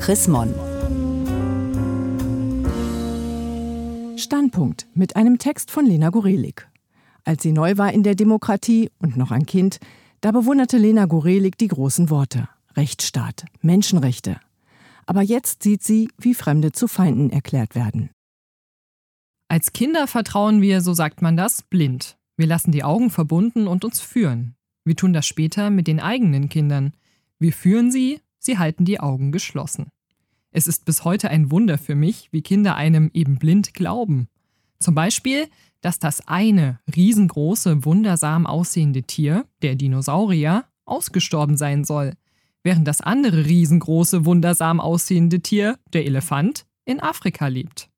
Chris Mon. Standpunkt mit einem Text von Lena Gorelik. Als sie neu war in der Demokratie und noch ein Kind, da bewunderte Lena Gorelik die großen Worte. Rechtsstaat, Menschenrechte. Aber jetzt sieht sie, wie Fremde zu Feinden erklärt werden. Als Kinder vertrauen wir, so sagt man das, blind. Wir lassen die Augen verbunden und uns führen. Wir tun das später mit den eigenen Kindern. Wir führen sie, sie halten die Augen geschlossen. Es ist bis heute ein Wunder für mich, wie Kinder einem eben blind glauben. Zum Beispiel, dass das eine riesengroße, wundersam aussehende Tier, der Dinosaurier, ausgestorben sein soll, während das andere riesengroße, wundersam aussehende Tier, der Elefant, in Afrika lebt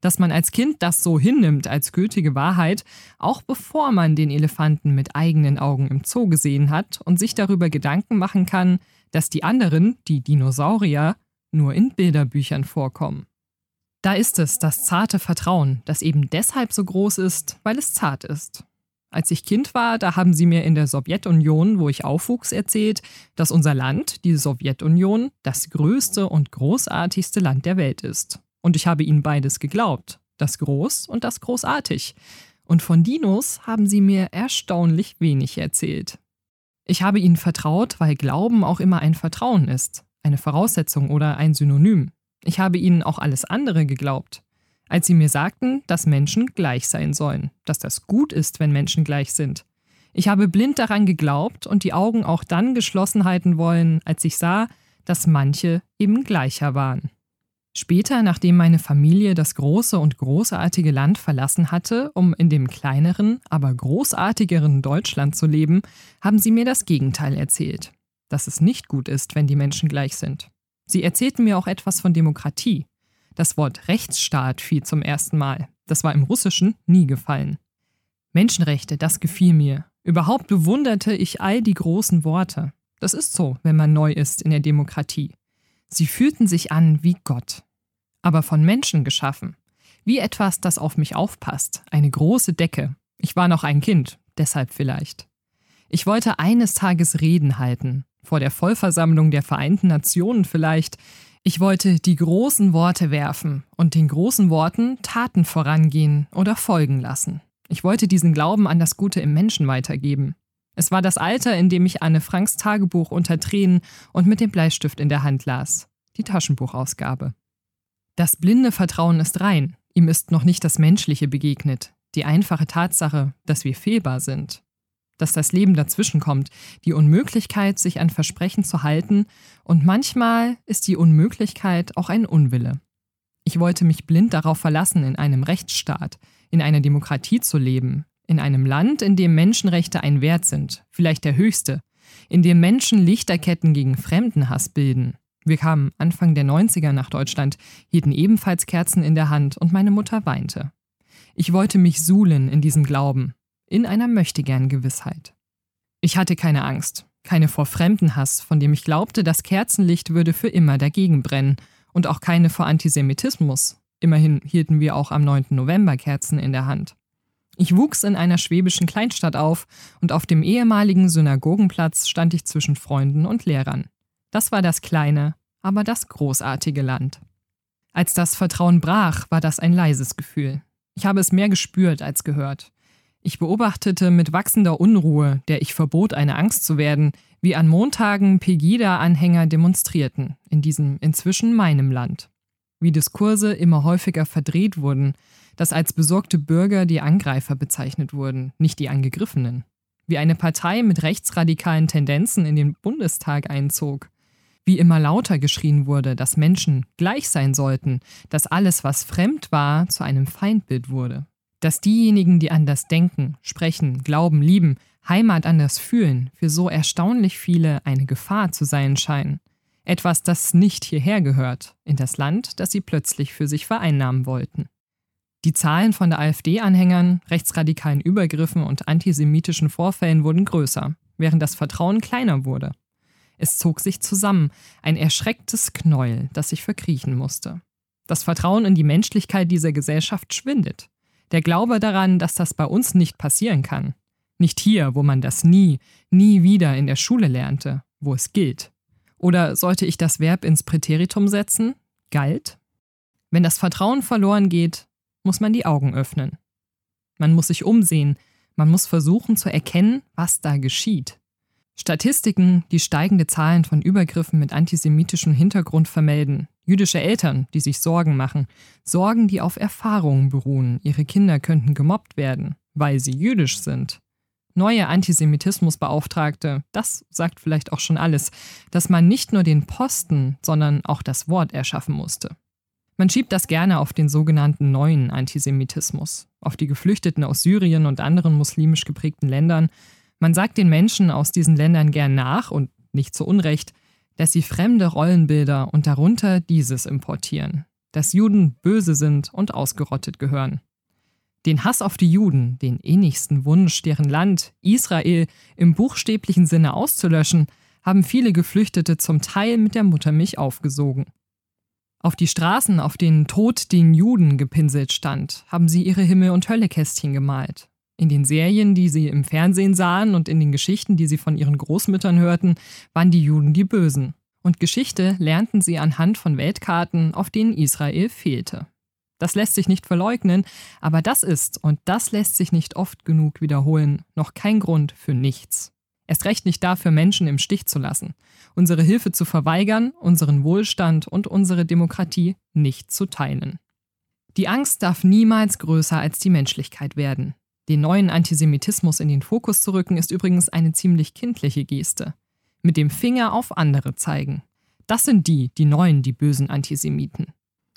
dass man als Kind das so hinnimmt als gültige Wahrheit, auch bevor man den Elefanten mit eigenen Augen im Zoo gesehen hat und sich darüber Gedanken machen kann, dass die anderen, die Dinosaurier, nur in Bilderbüchern vorkommen. Da ist es, das zarte Vertrauen, das eben deshalb so groß ist, weil es zart ist. Als ich Kind war, da haben sie mir in der Sowjetunion, wo ich aufwuchs, erzählt, dass unser Land, die Sowjetunion, das größte und großartigste Land der Welt ist. Und ich habe ihnen beides geglaubt, das groß und das großartig. Und von Dinos haben sie mir erstaunlich wenig erzählt. Ich habe ihnen vertraut, weil Glauben auch immer ein Vertrauen ist, eine Voraussetzung oder ein Synonym. Ich habe ihnen auch alles andere geglaubt. Als sie mir sagten, dass Menschen gleich sein sollen, dass das gut ist, wenn Menschen gleich sind. Ich habe blind daran geglaubt und die Augen auch dann geschlossen halten wollen, als ich sah, dass manche eben gleicher waren. Später, nachdem meine Familie das große und großartige Land verlassen hatte, um in dem kleineren, aber großartigeren Deutschland zu leben, haben sie mir das Gegenteil erzählt. Dass es nicht gut ist, wenn die Menschen gleich sind. Sie erzählten mir auch etwas von Demokratie. Das Wort Rechtsstaat fiel zum ersten Mal. Das war im Russischen nie gefallen. Menschenrechte, das gefiel mir. Überhaupt bewunderte ich all die großen Worte. Das ist so, wenn man neu ist in der Demokratie. Sie fühlten sich an wie Gott aber von Menschen geschaffen. Wie etwas, das auf mich aufpasst, eine große Decke. Ich war noch ein Kind, deshalb vielleicht. Ich wollte eines Tages Reden halten, vor der Vollversammlung der Vereinten Nationen vielleicht. Ich wollte die großen Worte werfen und den großen Worten Taten vorangehen oder folgen lassen. Ich wollte diesen Glauben an das Gute im Menschen weitergeben. Es war das Alter, in dem ich Anne Franks Tagebuch unter Tränen und mit dem Bleistift in der Hand las. Die Taschenbuchausgabe. Das blinde Vertrauen ist rein, ihm ist noch nicht das Menschliche begegnet, die einfache Tatsache, dass wir fehlbar sind, dass das Leben dazwischenkommt, die Unmöglichkeit, sich an Versprechen zu halten, und manchmal ist die Unmöglichkeit auch ein Unwille. Ich wollte mich blind darauf verlassen, in einem Rechtsstaat, in einer Demokratie zu leben, in einem Land, in dem Menschenrechte ein Wert sind, vielleicht der höchste, in dem Menschen Lichterketten gegen Fremdenhass bilden, wir kamen Anfang der 90er nach Deutschland, hielten ebenfalls Kerzen in der Hand und meine Mutter weinte. Ich wollte mich suhlen in diesem Glauben, in einer möchtegern Gewissheit. Ich hatte keine Angst, keine vor Fremdenhass, von dem ich glaubte, das Kerzenlicht würde für immer dagegen brennen, und auch keine vor Antisemitismus. Immerhin hielten wir auch am 9. November Kerzen in der Hand. Ich wuchs in einer schwäbischen Kleinstadt auf und auf dem ehemaligen Synagogenplatz stand ich zwischen Freunden und Lehrern. Das war das kleine, aber das großartige Land. Als das Vertrauen brach, war das ein leises Gefühl. Ich habe es mehr gespürt als gehört. Ich beobachtete mit wachsender Unruhe, der ich verbot, eine Angst zu werden, wie an Montagen Pegida-Anhänger demonstrierten, in diesem inzwischen meinem Land. Wie Diskurse immer häufiger verdreht wurden, dass als besorgte Bürger die Angreifer bezeichnet wurden, nicht die Angegriffenen. Wie eine Partei mit rechtsradikalen Tendenzen in den Bundestag einzog, wie immer lauter geschrien wurde, dass Menschen gleich sein sollten, dass alles, was fremd war, zu einem Feindbild wurde, dass diejenigen, die anders denken, sprechen, glauben, lieben, Heimat anders fühlen, für so erstaunlich viele eine Gefahr zu sein scheinen. Etwas, das nicht hierher gehört, in das Land, das sie plötzlich für sich vereinnahmen wollten. Die Zahlen von der AfD-Anhängern, rechtsradikalen Übergriffen und antisemitischen Vorfällen wurden größer, während das Vertrauen kleiner wurde. Es zog sich zusammen, ein erschrecktes Knäuel, das sich verkriechen musste. Das Vertrauen in die Menschlichkeit dieser Gesellschaft schwindet. Der Glaube daran, dass das bei uns nicht passieren kann. Nicht hier, wo man das nie, nie wieder in der Schule lernte, wo es gilt. Oder sollte ich das Verb ins Präteritum setzen? Galt? Wenn das Vertrauen verloren geht, muss man die Augen öffnen. Man muss sich umsehen, man muss versuchen zu erkennen, was da geschieht. Statistiken, die steigende Zahlen von Übergriffen mit antisemitischem Hintergrund vermelden, jüdische Eltern, die sich Sorgen machen, Sorgen, die auf Erfahrungen beruhen, ihre Kinder könnten gemobbt werden, weil sie jüdisch sind. Neue Antisemitismusbeauftragte, das sagt vielleicht auch schon alles, dass man nicht nur den Posten, sondern auch das Wort erschaffen musste. Man schiebt das gerne auf den sogenannten neuen Antisemitismus, auf die Geflüchteten aus Syrien und anderen muslimisch geprägten Ländern. Man sagt den Menschen aus diesen Ländern gern nach, und nicht zu Unrecht, dass sie fremde Rollenbilder und darunter dieses importieren, dass Juden böse sind und ausgerottet gehören. Den Hass auf die Juden, den innigsten Wunsch, deren Land, Israel, im buchstäblichen Sinne auszulöschen, haben viele Geflüchtete zum Teil mit der Muttermilch aufgesogen. Auf die Straßen, auf denen Tod den Juden gepinselt stand, haben sie ihre Himmel- und Höllekästchen gemalt. In den Serien, die sie im Fernsehen sahen und in den Geschichten, die sie von ihren Großmüttern hörten, waren die Juden die Bösen. Und Geschichte lernten sie anhand von Weltkarten, auf denen Israel fehlte. Das lässt sich nicht verleugnen, aber das ist, und das lässt sich nicht oft genug wiederholen, noch kein Grund für nichts. Erst recht nicht dafür, Menschen im Stich zu lassen, unsere Hilfe zu verweigern, unseren Wohlstand und unsere Demokratie nicht zu teilen. Die Angst darf niemals größer als die Menschlichkeit werden. Den neuen Antisemitismus in den Fokus zu rücken, ist übrigens eine ziemlich kindliche Geste. Mit dem Finger auf andere zeigen. Das sind die, die neuen, die bösen Antisemiten.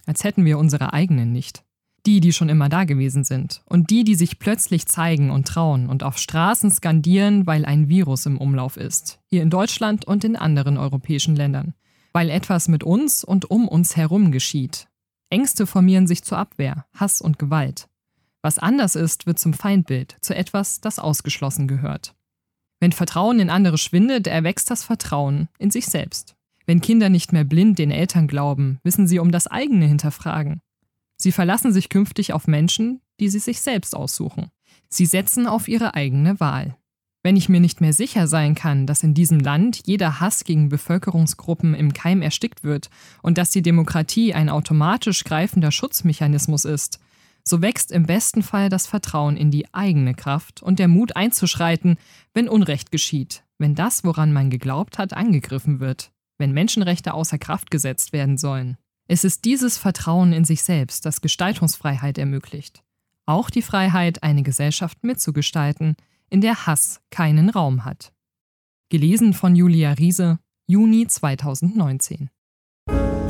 Als hätten wir unsere eigenen nicht. Die, die schon immer da gewesen sind. Und die, die sich plötzlich zeigen und trauen und auf Straßen skandieren, weil ein Virus im Umlauf ist. Hier in Deutschland und in anderen europäischen Ländern. Weil etwas mit uns und um uns herum geschieht. Ängste formieren sich zur Abwehr, Hass und Gewalt. Was anders ist, wird zum Feindbild, zu etwas, das ausgeschlossen gehört. Wenn Vertrauen in andere schwindet, erwächst das Vertrauen in sich selbst. Wenn Kinder nicht mehr blind den Eltern glauben, wissen sie um das eigene hinterfragen. Sie verlassen sich künftig auf Menschen, die sie sich selbst aussuchen. Sie setzen auf ihre eigene Wahl. Wenn ich mir nicht mehr sicher sein kann, dass in diesem Land jeder Hass gegen Bevölkerungsgruppen im Keim erstickt wird und dass die Demokratie ein automatisch greifender Schutzmechanismus ist, so wächst im besten Fall das Vertrauen in die eigene Kraft und der Mut einzuschreiten, wenn Unrecht geschieht, wenn das, woran man geglaubt hat, angegriffen wird, wenn Menschenrechte außer Kraft gesetzt werden sollen. Es ist dieses Vertrauen in sich selbst, das Gestaltungsfreiheit ermöglicht. Auch die Freiheit, eine Gesellschaft mitzugestalten, in der Hass keinen Raum hat. Gelesen von Julia Riese, Juni 2019.